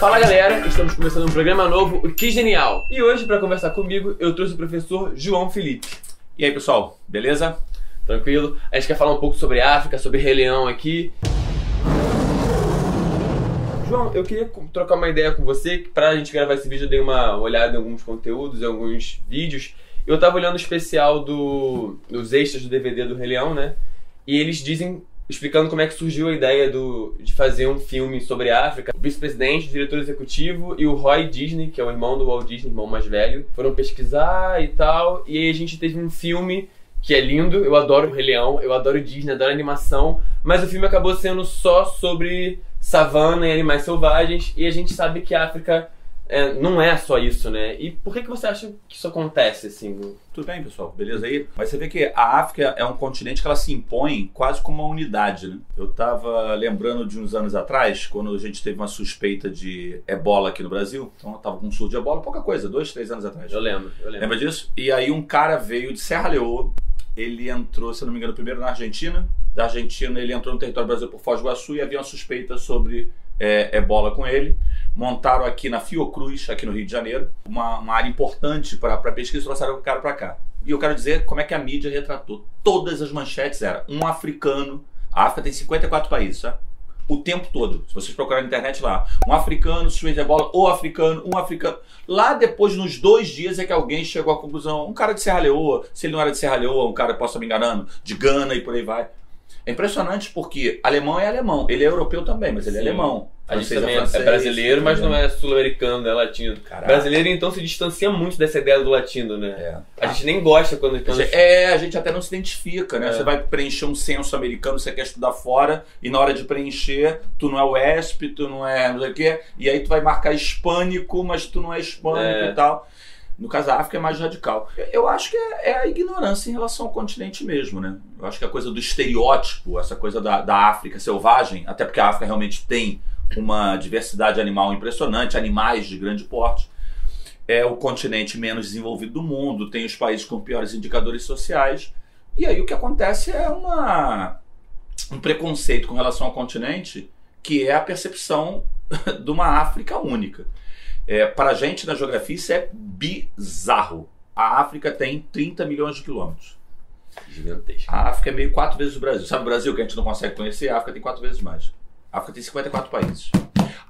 Fala galera, estamos começando um programa novo, o Que Genial. E hoje, para conversar comigo, eu trouxe o professor João Felipe. E aí pessoal, beleza? Tranquilo? A gente quer falar um pouco sobre África, sobre Rei Leão aqui. João, eu queria trocar uma ideia com você, pra gente gravar esse vídeo eu dei uma olhada em alguns conteúdos, em alguns vídeos. Eu tava olhando o especial do, dos extras do DVD do Rei Leão, né? E eles dizem explicando como é que surgiu a ideia do, de fazer um filme sobre a África. O vice-presidente, o diretor executivo e o Roy Disney, que é o irmão do Walt Disney, irmão mais velho, foram pesquisar e tal. E aí a gente teve um filme que é lindo, eu adoro o Rei Leão, eu adoro Disney, adoro animação, mas o filme acabou sendo só sobre savana e animais selvagens, e a gente sabe que a África é, não é só isso, né? E por que, que você acha que isso acontece, assim? Tudo bem, pessoal, beleza aí? Mas você vê que a África é um continente que ela se impõe quase como uma unidade, né? Eu tava lembrando de uns anos atrás, quando a gente teve uma suspeita de ebola aqui no Brasil, então eu tava com um surto de ebola, pouca coisa, dois, três anos atrás. Eu lembro, eu lembro. Lembra disso? E aí um cara veio de Serra Leoa, ele entrou, se não me engano, primeiro na Argentina, da Argentina ele entrou no território brasileiro por Foz do Iguaçu e havia uma suspeita sobre é, ebola com ele montaram aqui na Fiocruz, aqui no Rio de Janeiro, uma, uma área importante para pesquisa e trouxeram o cara para cá. E eu quero dizer como é que a mídia retratou. Todas as manchetes eram um africano. A África tem 54 países, tá? O tempo todo. Se vocês procurarem na internet lá, um africano, suspeito de bola, ou africano, um africano. Lá depois, nos dois dias, é que alguém chegou à conclusão. Um cara de Serra Leoa, se ele não era de Serra Leoa, um cara, posso estar me enganando, de Gana e por aí vai. É impressionante porque alemão é alemão. Ele é europeu também, mas ele é alemão. A gente também é, francês, é brasileiro, mas não é sul-americano, é latino. Caraca. Brasileiro, então, se distancia muito dessa ideia do latino, né? É. A gente nem gosta quando... quando... É, a gente até não se identifica, né? É. Você vai preencher um censo americano, você quer estudar fora, e na hora de preencher, tu não é o ESP, tu não é não sei o quê, e aí tu vai marcar hispânico, mas tu não é hispânico é. e tal. No caso da África é mais radical. Eu acho que é, é, a ignorância em relação ao continente mesmo, né? Eu acho que a coisa do estereótipo, essa coisa da, da África selvagem, até porque a África realmente tem uma diversidade animal impressionante, animais de grande porte. É o continente menos desenvolvido do mundo, tem os países com piores indicadores sociais. E aí o que acontece é uma, um preconceito com relação ao continente, que é a percepção de uma África única. É, para a gente na geografia isso é bizarro. A África tem 30 milhões de quilômetros. Gigantesco. A África é meio quatro vezes o Brasil. Sabe o Brasil que a gente não consegue conhecer? A África tem quatro vezes mais. A África tem 54 países.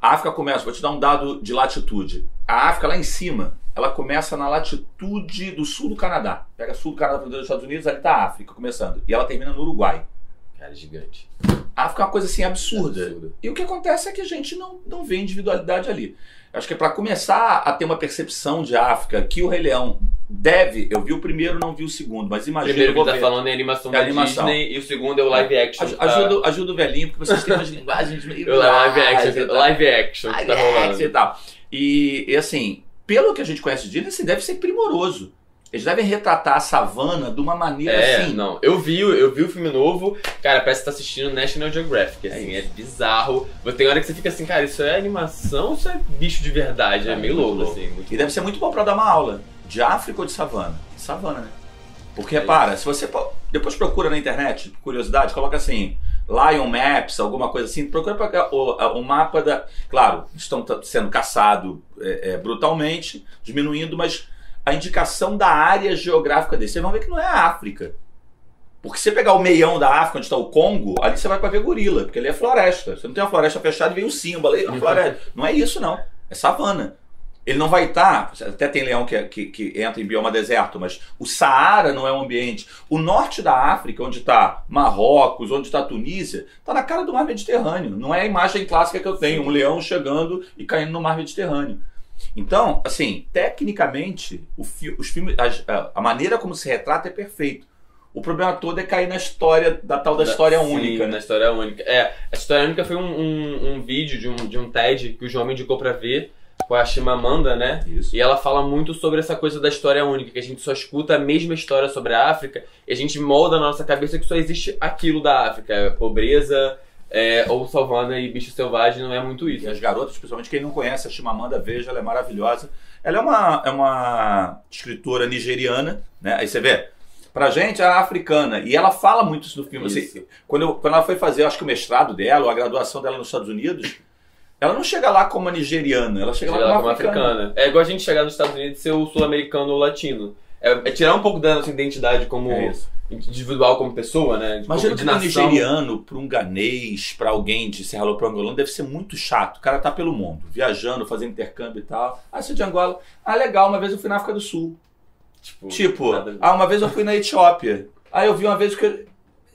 A África começa, vou te dar um dado de latitude. A África lá em cima, ela começa na latitude do sul do Canadá. Pega sul do Canadá dos Estados Unidos, ali está a África começando. E ela termina no Uruguai. Cara, gigante. A África é uma coisa assim absurda. É e o que acontece é que a gente não, não vê individualidade ali. Acho que é para começar a ter uma percepção de África que o Rei Leão deve. Eu vi o primeiro, não vi o segundo, mas imagina. O primeiro que tá falando é animação é da animação. Disney e o segundo é o live action. Aj ajuda, ajuda o velhinho, porque vocês têm umas linguagens meio. live action, live action. Live tá action e tal. E, e assim, pelo que a gente conhece de Disney, assim, deve ser primoroso. Eles devem retratar a savana de uma maneira é, assim. Não, eu vi, eu vi o filme novo, cara, parece que tá assistindo National Geographic, assim, é, é bizarro. Tem hora que você fica assim, cara, isso é animação ou isso é bicho de verdade? É, é meio louco, louco, assim. e deve ser muito bom pra dar uma aula. De África ou de savana? Savana, né? Porque, é repara, se você depois procura na internet, curiosidade, coloca assim, Lion Maps, alguma coisa assim, procura o, o mapa da. Claro, estão sendo caçados é, é, brutalmente, diminuindo, mas a indicação da área geográfica dele. Vocês vão ver que não é a África. Porque se você pegar o meião da África, onde está o Congo, ali você vai para ver gorila, porque ali é floresta. Você não tem uma floresta fechada e vem o símbolo ali, floresta. Não é isso, não. É savana. Ele não vai estar. Tá, até tem leão que, é, que, que, entra em bioma deserto, mas o Saara não é um ambiente. O norte da África, onde está Marrocos, onde está Tunísia, está na cara do mar Mediterrâneo. Não é a imagem clássica que eu tenho, um leão chegando e caindo no mar Mediterrâneo. Então, assim, tecnicamente, fi os filmes, a, a, maneira como se retrata é perfeito. O problema todo é cair na história, da tal da, da história sim, única. Né? na história única. É, a história única foi um, um, um, vídeo de um, de um TED que o João me indicou pra ver, com a Chimamanda, né? Isso. E ela fala muito sobre essa coisa da história única, que a gente só escuta a mesma história sobre a África e a gente molda na nossa cabeça que só existe aquilo da África, pobreza, é, ou Salvana e Bicho Selvagem não é muito isso. E as garotas, principalmente quem não conhece a Chimamanda, veja, ela é maravilhosa. Ela é uma, é uma escritora nigeriana, né? Aí você vê, pra gente é africana. E ela fala muito isso no filme. Assim, quando, eu, quando ela foi fazer, acho que o mestrado dela, ou a graduação dela nos Estados Unidos, ela não chega lá como uma nigeriana, ela chega, chega lá como, como africana. africana. É igual a gente chegar nos Estados Unidos e ser o sul-americano ou latino. É, é, tirar um pouco da nossa identidade como é individual, como pessoa, né? Imagina que um nigeriano, para um ganês, para alguém de Serra Leopold angolano, deve ser muito chato. O cara tá pelo mundo, viajando, fazendo intercâmbio e tal. Ah, é de Angola? Ah, legal, uma vez eu fui na África do Sul. Tipo, tipo ah, uma vez eu fui na Etiópia. Aí eu vi uma vez que.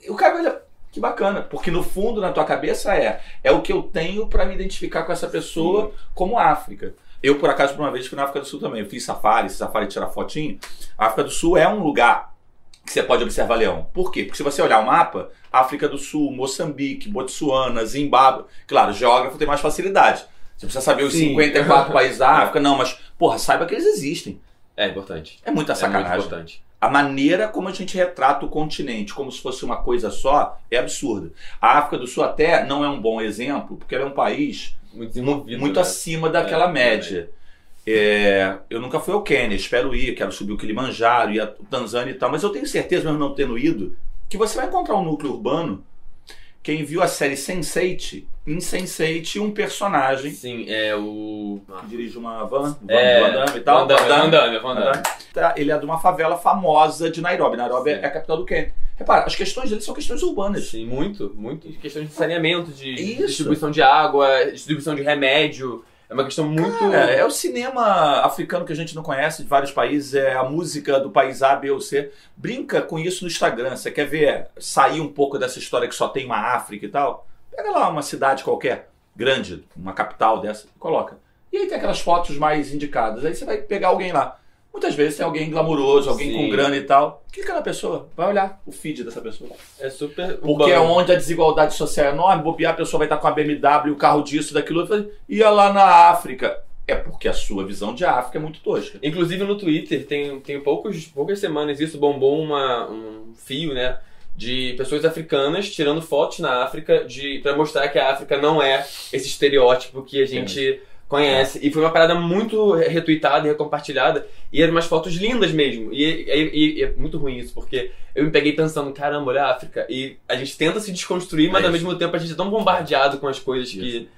O cara olha, que bacana, porque no fundo na tua cabeça é é o que eu tenho para me identificar com essa pessoa Sim. como África. Eu, por acaso, por uma vez fui na África do Sul também. Eu fiz safari, safari tirar fotinho. A África do Sul é um lugar que você pode observar leão. Por quê? Porque se você olhar o mapa, África do Sul, Moçambique, Botsuana, Zimbábue, claro, geógrafo tem mais facilidade. Você precisa saber os Sim. 54 países da África, não, mas, porra, saiba que eles existem. É importante. É muita sacanagem. É muito importante. A maneira como a gente retrata o continente, como se fosse uma coisa só, é absurda. A África do Sul até não é um bom exemplo, porque ela é um país muito, muito né? acima daquela é, média. É, eu nunca fui ao Quênia, espero ir, quero subir o Kilimanjaro, ir a Tanzânia e tal, mas eu tenho certeza, mesmo não tendo ido, que você vai encontrar um núcleo urbano. Quem viu a série Sense8, em Sense8 um personagem. Sim, é o. Que dirige uma van, van, é, van Damme e tal. Van Damme, Van Damme, tá, Ele é de uma favela famosa de Nairobi. Nairobi Sim. é a capital do Quênia. Repara, as questões dele são questões urbanas. Sim, muito, muito. Questões de saneamento, de Isso. distribuição de água, distribuição de remédio. É uma questão muito. Cara, é o cinema africano que a gente não conhece de vários países, é a música do país A, B ou C. Brinca com isso no Instagram. Você quer ver sair um pouco dessa história que só tem uma África e tal? Pega lá uma cidade qualquer, grande, uma capital dessa, e coloca. E aí tem aquelas fotos mais indicadas. Aí você vai pegar alguém lá. Muitas vezes tem alguém glamuroso, alguém Sim. com grana e tal. Clica na pessoa, vai olhar o feed dessa pessoa. É super. Porque é onde a desigualdade social é enorme. Bobear, a pessoa vai estar com a BMW, o carro disso, daquilo. Ia lá na África. É porque a sua visão de África é muito tosca. Inclusive no Twitter, tem, tem poucos, poucas semanas isso bombou uma, um fio, né? De pessoas africanas tirando fotos na África de para mostrar que a África não é esse estereótipo que a gente conhece. É. E foi uma parada muito retweetada e recompartilhada. E eram umas fotos lindas mesmo. E, e, e, é muito ruim isso, porque eu me peguei pensando, caramba, olha a África. E a gente tenta se desconstruir, mas é ao mesmo tempo a gente é tão bombardeado com as coisas isso. que.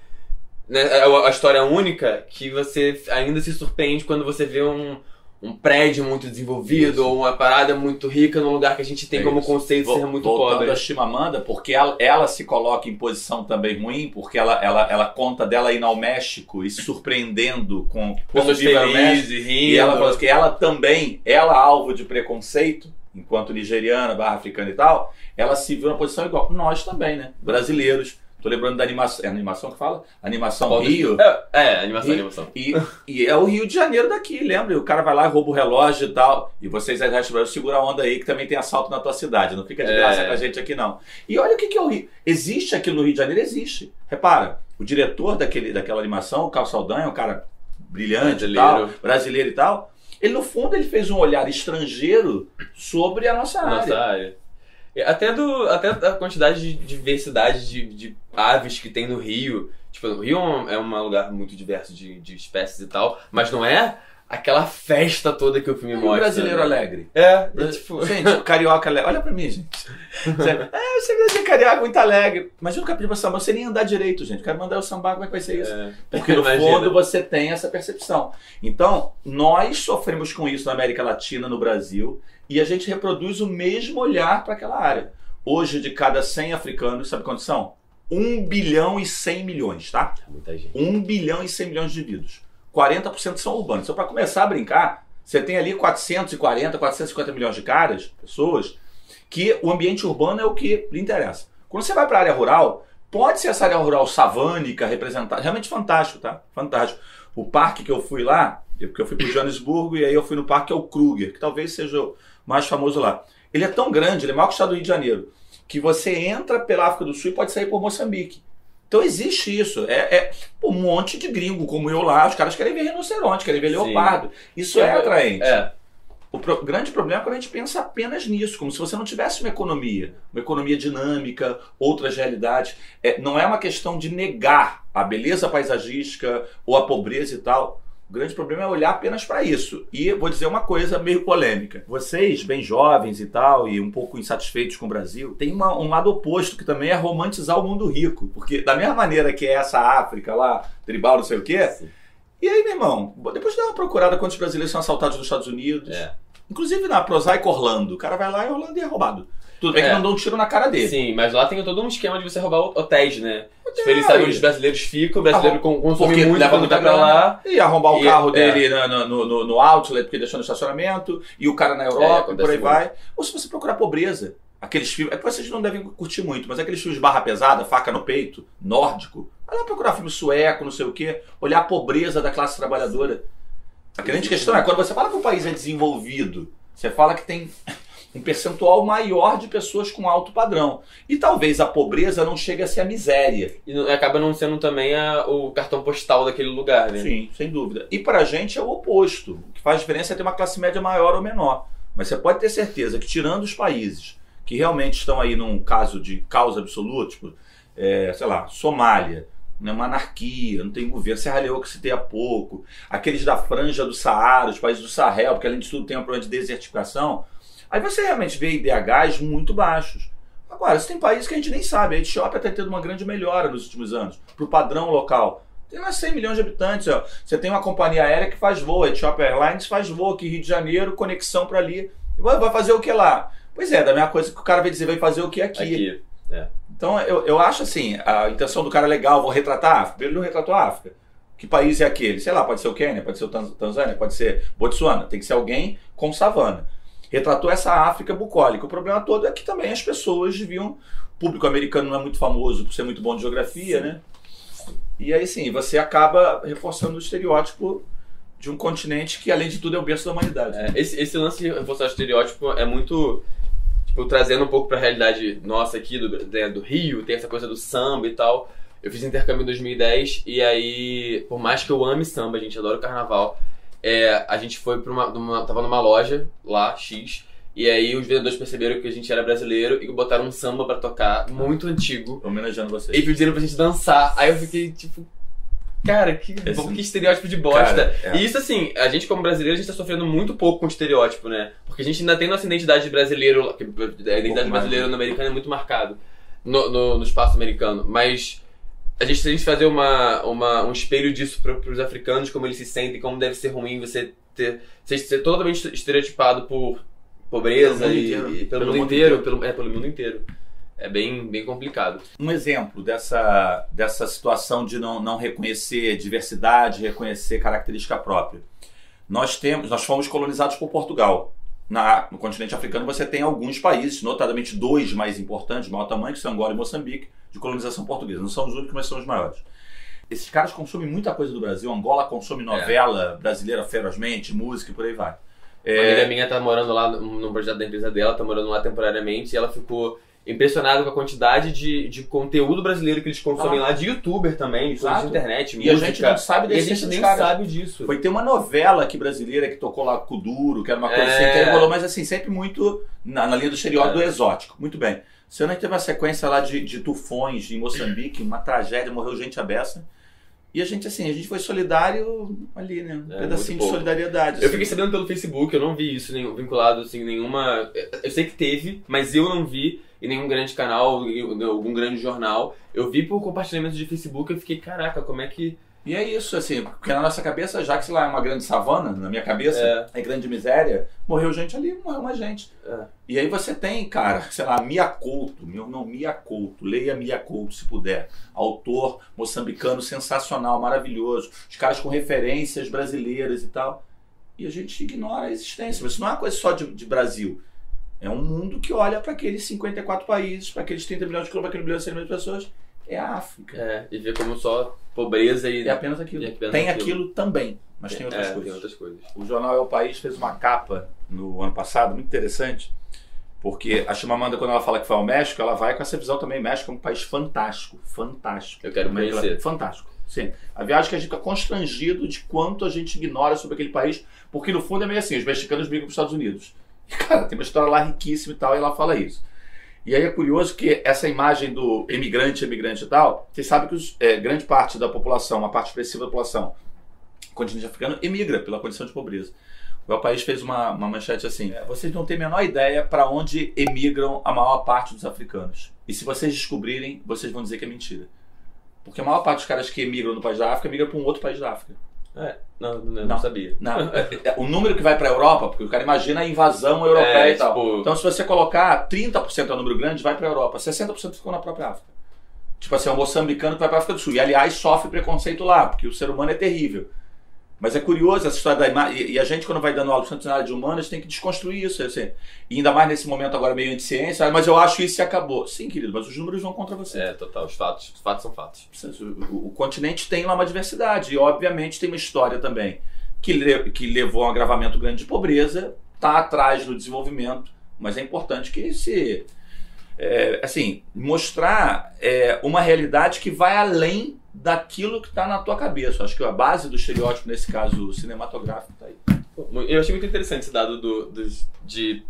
Né, a, a história única que você ainda se surpreende quando você vê um um prédio muito desenvolvido ou uma parada muito rica num lugar que a gente tem é como conceito ser muito Voltando pobre. a Chimamanda, porque ela, ela, se coloca em posição também ruim, porque ela, ela, ela conta dela ir ao México e se surpreendendo com pessoas felizes e rindo. E ela fala que ela também, ela alvo de preconceito, enquanto nigeriana, barra africana e tal, ela se viu na posição igual. Nós também, né? Brasileiros Tô lembrando da animação. É animação que fala? Animação Rio. É, é animação, e, animação. E, e, é o Rio de Janeiro daqui, lembra? O cara vai lá e rouba o relógio e tal. E vocês aí Brasil segura a onda aí que também tem assalto na tua cidade. Não fica de graça é. com a gente aqui, não. E olha o que, que é o Rio. Existe aquilo no Rio de Janeiro? Existe. Repara, o diretor daquele, daquela animação, o Carlos Saldanha, é um cara brilhante brasileiro. e tal, brasileiro e tal. Ele, no fundo, ele fez um olhar estrangeiro sobre a nossa, nossa área. área. Até, do, até a quantidade de diversidade de, de aves que tem no Rio. Tipo, o Rio é um lugar muito diverso de, de espécies e tal, mas não é aquela festa toda que o filme mostra. brasileiro alegre. É, é tipo... Gente, o carioca alegre. Olha pra mim, gente. é, você vai ser carioca muito alegre. Mas eu nunca pedi pra samba, você nem andar direito, gente. Quero mandar o samba, como é que vai ser isso? É. Porque no Imagina. fundo você tem essa percepção. Então, nós sofremos com isso na América Latina, no Brasil, e a gente reproduz o mesmo olhar para aquela área. Hoje, de cada 100 africanos, sabe quantos são? 1 bilhão e 100 milhões, tá? É muita gente. 1 bilhão e 100 milhões de indivíduos. 40% são urbanos. Então, para começar a brincar, você tem ali 440, 450 milhões de caras, pessoas, que o ambiente urbano é o que lhe interessa. Quando você vai para a área rural, pode ser essa área rural savânica, representada, realmente fantástico, tá? Fantástico. O parque que eu fui lá, porque eu fui para Joanesburgo e aí eu fui no parque é o Kruger, que talvez seja o mais famoso lá. Ele é tão grande, ele é maior que o estado do Rio de Janeiro, que você entra pela África do Sul e pode sair por Moçambique. Então existe isso. É, é um monte de gringo como eu lá. Os caras querem ver rinoceronte, querem ver Sim. leopardo. Isso é, é atraente. É. O pro, grande problema é quando a gente pensa apenas nisso, como se você não tivesse uma economia, uma economia dinâmica, outras realidades. É, não é uma questão de negar a beleza paisagística ou a pobreza e tal. O grande problema é olhar apenas para isso. E vou dizer uma coisa meio polêmica. Vocês, bem jovens e tal, e um pouco insatisfeitos com o Brasil, tem uma, um lado oposto que também é romantizar o mundo rico. Porque da mesma maneira que é essa África lá, tribal, não sei o quê. Sim. E aí, meu irmão, depois dá uma procurada quantos brasileiros são assaltados nos Estados Unidos. É. Inclusive na Prosaic Orlando. O cara vai lá e Orlando é roubado. Tudo bem É. que dão um tiro na cara dele. Sim, mas lá tem todo um esquema de você roubar hotéis, né? Tipo, eles É, sabem e- onde os brasileiros ficam, o brasileiro con- consome Porque muito leva muita pra grana. lá. E arrombar o E- carro é. dele no, no, no- no outlet porque deixou no estacionamento, e o cara na É, Europa, e acontece por aí muito. vai. Ou se você procurar pobreza, aqueles filmes. É que vocês não devem curtir muito, mas aqueles filmes barra pesada, faca no peito, nórdico. Vai lá procurar filme sueco, não sei o quê, olhar a pobreza da classe trabalhadora. A grande questão é, quando você fala que o país é desenvolvido, você fala que tem um percentual maior de pessoas com alto padrão. E talvez a pobreza não chegue a ser a miséria. E acaba não sendo também a- o cartão postal daquele lugar, né? Sim, sem dúvida. E pra gente é o oposto. O que faz diferença é ter uma classe média maior ou menor. Mas você pode ter certeza que, tirando os países que realmente estão aí num caso de causa absoluta, tipo, é, sei lá, Somália, né, uma anarquia, não tem governo, Serra Leoa que se tem há pouco, aqueles da franja do Saara, os países do Sahel, porque além de tudo tem um problema de desertificação, aí você realmente vê IDHs muito baixos. Agora, você tem países que a gente nem sabe, a Etiópia está tendo uma grande melhora nos últimos anos, para o padrão local. Tem lá 100 milhões de habitantes. Ó. Você tem uma companhia aérea que faz voo, a Ethiopia Airlines faz voo aqui Rio de Janeiro, conexão para ali. E vai fazer o que lá? Pois é, da mesma coisa que o cara vai dizer, vai fazer o que aqui. Aqui. Então eu, eu acho assim, a intenção do cara é legal, vou retratar a África. Ele não retratou a África. Que país é aquele? Sei lá, pode ser o Quênia, pode ser o Tanz- Tanzânia, pode ser Botsuana. Tem que ser alguém com savana. Retratou essa África bucólica. O problema todo é que também as pessoas deviam. O público americano não é muito famoso por ser muito bom de geografia, Sim. né? E aí sim, você acaba reforçando o estereótipo de um continente que, além de tudo, é o berço da humanidade. É, esse, esse lance de reforçar o estereótipo é muito. Tipo, trazendo um pouco pra realidade nossa aqui do, né, do Rio, tem essa coisa do samba e tal. Eu fiz intercâmbio em 2010 e aí, por mais que eu ame samba, a gente adora o carnaval, é, a gente foi pra uma, numa- Tava numa loja lá, X, e aí os vendedores perceberam que a gente era brasileiro e botaram um samba pra tocar, muito antigo, Homenageando vocês. e pediram pra gente dançar. Aí eu fiquei tipo. Cara, que, Esse- que estereótipo de bosta. Cara, é. E isso, assim, a gente como brasileiro, a gente tá sofrendo muito pouco com estereótipo, né? Porque a gente ainda tem nossa identidade brasileira, a identidade mais, brasileira né? no americano é muito marcado no, no, no espaço americano. Mas a gente, a gente fazer uma, uma, um espelho disso para os africanos, como eles se sentem, como deve ser ruim você ter ser, ser totalmente estereotipado por pobreza Pelo e, e pelo, Pelo mundo mundo inteiro, inteiro. Pelo, é, pelo mundo inteiro. É bem, bem complicado. Um exemplo dessa, dessa situação de não, não reconhecer diversidade, reconhecer característica própria. Nós temos, nós fomos colonizados por Portugal. Na, no continente africano você tem alguns países, notadamente dois mais importantes, de maior tamanho, que são Angola e Moçambique, de colonização portuguesa. Não são os únicos, mas são os maiores. Esses caras consomem muita coisa do Brasil. Angola consome novela brasileira ferozmente, música e por aí vai. Uma amiga minha tá morando lá no projeto da empresa dela, tá morando lá temporariamente, e ela ficou impressionada com a quantidade de, de conteúdo brasileiro que eles consomem Ah. lá, de youtuber também, de internet, E a música. gente não sabe e a desse gente nem caras. sabe disso. Foi ter uma novela aqui brasileira que tocou lá com o Duro, que era uma coisa É. assim, que aí rolou, mas assim, sempre muito na, na linha do estereótipo É. do exótico. Muito bem. Você não teve uma sequência lá de, de tufões em Moçambique, uma tragédia, morreu gente à beça. E a gente, assim, a gente foi solidário ali, né? Um É, pedacinho de solidariedade. Eu assim. fiquei sabendo pelo Facebook, eu não vi isso nenhum, vinculado assim, nenhuma. Eu sei que teve, mas eu não vi em nenhum grande canal, em algum grande jornal. Eu vi por compartilhamento de Facebook e eu fiquei, caraca, como é que. E é isso, assim, porque na nossa cabeça, já que sei lá é uma grande savana, na minha cabeça, É. é, grande miséria, morreu gente ali, morreu mais gente. É. E aí você tem, cara, sei lá, Mia Couto, meu nome Mia Couto, leia Mia Couto se puder. Autor moçambicano sensacional, maravilhoso. Os caras com referências brasileiras e tal. E a gente ignora a existência. Mas isso não é uma coisa só de, de Brasil. É um mundo que olha para aqueles 54 países, para aqueles 30 milhões de quilômetros, aquele de 100 milhões de pessoas. É a África. É, e ver como só pobreza e. É apenas aquilo. E apenas tem aquilo. aquilo também, mas tem outras é, coisas. Tem outras coisas. O jornal É o País fez uma capa no ano passado, muito interessante, porque a Chimamanda, quando ela fala que foi ao México, ela vai com essa visão também. México é um país fantástico, fantástico. Eu quero conhecer. Fantástico. Sim. A viagem que a gente fica constrangido de quanto a gente ignora sobre aquele país, porque no fundo é meio assim: os mexicanos brigam para os Estados Unidos. E, cara, tem uma história lá riquíssima e tal, e ela fala isso. E aí é curioso que essa imagem do imigrante, imigrante e tal, vocês sabem que os, é, grande parte da população, uma parte expressiva da população, continente africano emigra pela condição de pobreza. O El País fez uma, uma manchete assim: é, vocês não têm a menor ideia para onde emigram a maior parte dos africanos. E se vocês descobrirem, vocês vão dizer que é mentira. Porque a maior parte dos caras que emigram no país da África migram para um outro país da África. É, não, não, não sabia. Não, é, o número que vai para a Europa, porque o cara imagina a invasão europeia é, e tal. Tipo... Então, se você colocar 30% é um número grande, vai para a Europa. 60% ficou na própria África. Tipo assim, é um moçambicano que vai para a África do Sul. E, aliás, sofre preconceito lá, porque o ser humano é terrível. Mas é curioso essa história da imagem. E a gente, quando vai dando aula de área de humanas, tem que desconstruir isso. Assim. E ainda mais nesse momento agora meio anti-ciência. Ah, mas eu acho isso e acabou. Sim, querido, mas os números vão contra você. É, total. Os fatos, os fatos são fatos. O, o, o continente tem lá uma diversidade. E, obviamente, tem uma história também que, le, que levou a um agravamento grande de pobreza. Está atrás do desenvolvimento. Mas é importante que se. É, assim, mostrar é, uma realidade que vai além daquilo que está na tua cabeça. Acho que a base do estereótipo, nesse caso cinematográfico, está aí. Eu achei muito interessante esse dado do, do, de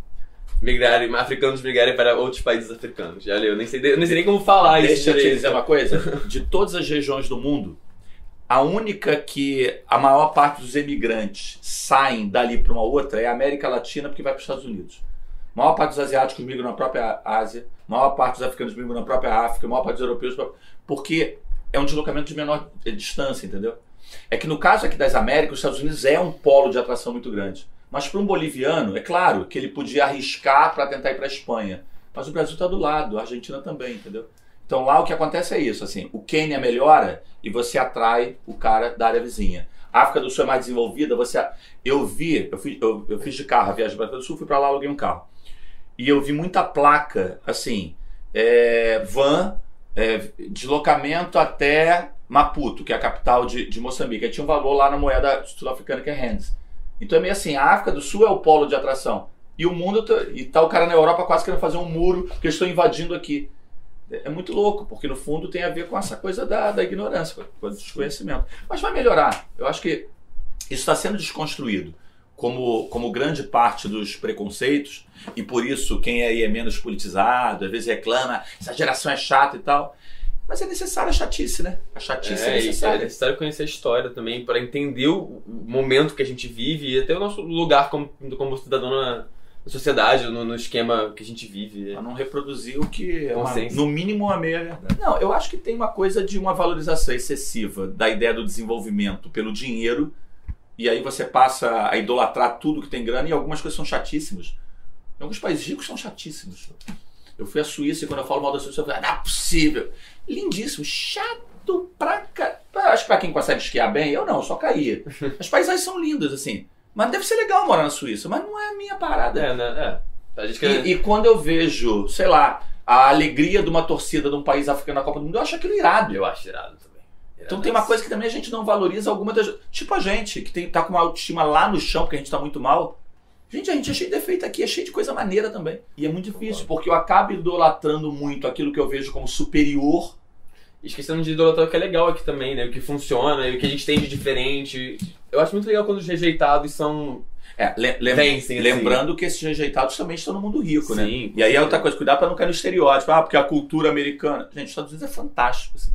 migrarem, africanos migrarem para outros países africanos. Já eu nem sei, eu nem sei nem como falar Deixa isso. Deixa eu te dizer uma coisa. De todas as regiões do mundo, a única que a maior parte dos emigrantes saem dali para uma outra é a América Latina, porque vai para os Estados Unidos. A maior parte dos asiáticos migram na própria Ásia, a maior parte dos africanos migram na própria África, a maior parte dos europeus, porque é um deslocamento de menor distância, entendeu? É que no caso aqui das Américas, os Estados Unidos é um polo de atração muito grande. Mas para um boliviano, é claro que ele podia arriscar para tentar ir para a Espanha. Mas o Brasil está do lado, a Argentina também, entendeu? Então lá o que acontece é isso, assim, o Quênia melhora e você atrai o cara da área vizinha. A África do Sul é mais desenvolvida, você... Eu vi, eu, fui, eu, eu fiz de carro a viagem para a África do Sul, fui para lá, aluguei um carro. E eu vi muita placa, assim, é, van é, deslocamento até Maputo, que é a capital de, de Moçambique. Aí tinha um valor lá na moeda sul-africana que é rands. Então é meio assim, a África do Sul é o polo de atração. E o mundo, tá, e tá o cara na Europa quase querendo fazer um muro que eles estão invadindo aqui. É muito louco, porque no fundo tem a ver com essa coisa da, da ignorância, com o desconhecimento. Mas vai melhorar. Eu acho que isso está sendo desconstruído como, como grande parte dos preconceitos, e por isso quem aí é menos politizado, às vezes reclama, essa geração é chata e tal. Mas é necessário a chatice, né? A chatice é, é necessária. É necessário conhecer a história também para entender o momento que a gente vive e até o nosso lugar como, como cidadão na, sociedade, no, no, esquema que a gente vive. Para não reproduzir o que é, uma, no mínimo, a meia verdade. Não, eu acho que tem uma coisa de uma valorização excessiva da ideia do desenvolvimento pelo dinheiro e aí você passa a idolatrar tudo que tem grana e algumas coisas são chatíssimas. Em alguns países ricos são chatíssimos. Eu fui à Suíça e quando eu falo mal da Suíça, eu falo, não é possível. Lindíssimo, chato pra cá. Acho que pra quem consegue esquiar bem, eu não, só caía. As paisagens são lindas, assim. Mas deve ser legal morar na Suíça, mas não é a minha parada. É, né? É. E, e, quando eu vejo, sei lá, a alegria de uma torcida de um país africano na Copa do Mundo, eu acho aquilo irado. Eu acho irado. Então tem uma coisa que também a gente não valoriza alguma das. Tipo a gente, que tem, tá com uma autoestima lá no chão, porque a gente tá muito mal. Gente, a gente é cheio de defeito aqui, é cheio de coisa maneira também. E é muito difícil, porque eu acabo idolatrando muito aquilo que eu vejo como superior. Esquecendo de idolatrar o que é legal aqui também, né? O que funciona, o que a gente tem de diferente. Eu acho muito legal quando os rejeitados são é, le lem assim. lembrando que esses rejeitados também estão no mundo rico, né? Sim? E aí é outra coisa, cuidar para não cair no estereótipo. Ah, porque a cultura americana. Gente, os Estados Unidos é fantástico. Assim.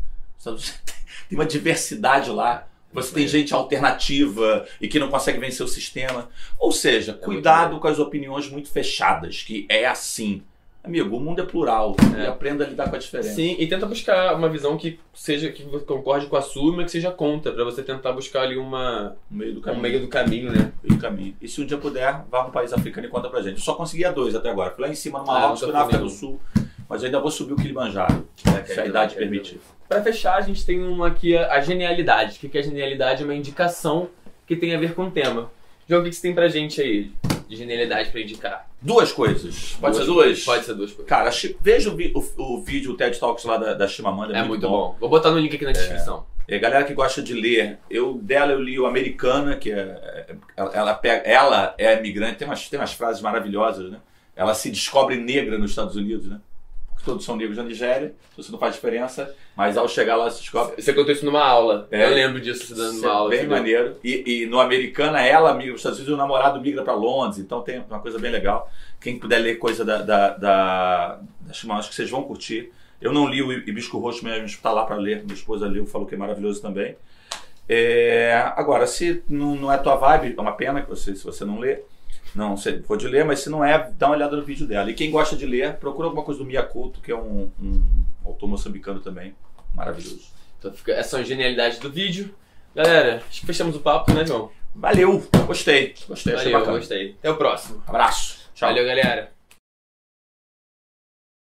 Tem uma diversidade lá. Você tem gente alternativa e que não consegue vencer o sistema. Ou seja, é cuidado com as opiniões muito fechadas, que é assim. Amigo, o mundo é plural é. e aprenda a lidar com a diferença. Sim, e tenta buscar uma visão que seja que concorde com a sua, mas que seja contra, para você tentar buscar ali uma um meio do caminho, um meio do caminho, né? Meio do caminho. E se um dia puder, vá para um país africano e conta pra gente. Eu só conseguia dois até agora. Fui lá em cima no Marrocos, ah, fui na África do Sul, mas eu ainda vou subir o Kilimanjaro, é, se a idade permitir. Para fechar, a gente tem uma aqui, a genialidade. O que é a genialidade? É uma indicação que tem a ver com o tema. João, o que você tem pra gente aí de genialidade para indicar? Duas coisas. Pode duas, ser duas? Pode ser duas coisas. Cara, veja o, o, o, vídeo, o TED Talks lá da, da Chimamanda. É, é muito, bom. bom. Vou botar no link aqui na descrição. É, galera que gosta de ler, eu dela eu li o Americana, que é, ela, ela, pega, ela é imigrante, tem umas, tem umas frases maravilhosas, né? Ela se descobre negra nos Estados Unidos, né? Todos são negros da Nigéria, isso não faz diferença, mas ao chegar lá se descobre. Você contou isso numa aula. É, eu lembro disso você dando uma aula. Bem maneiro. E, e, no Americana, ela migra para os Estados Unidos e o namorado migra para Londres, então tem uma coisa bem legal. Quem puder ler coisa da, da, da, da acho que vocês vão curtir. Eu não li o Hibisco Roxo, mas está lá para ler. Minha esposa leu, falou que é maravilhoso também. É, agora, se não, não é tua vibe, é uma pena que você, se você não lê. Não, se pode ler, mas se não é, dá uma olhada no vídeo dela. E quem gosta de ler, procura alguma coisa do Mia Couto, que é um, um autor moçambicano também. Maravilhoso. Então fica essa é genialidade do vídeo. Galera, acho que fechamos o papo, né, João? Valeu, gostei. Gostei, Valeu, gostei. Até o próximo. Abraço. Tchau. Valeu, galera.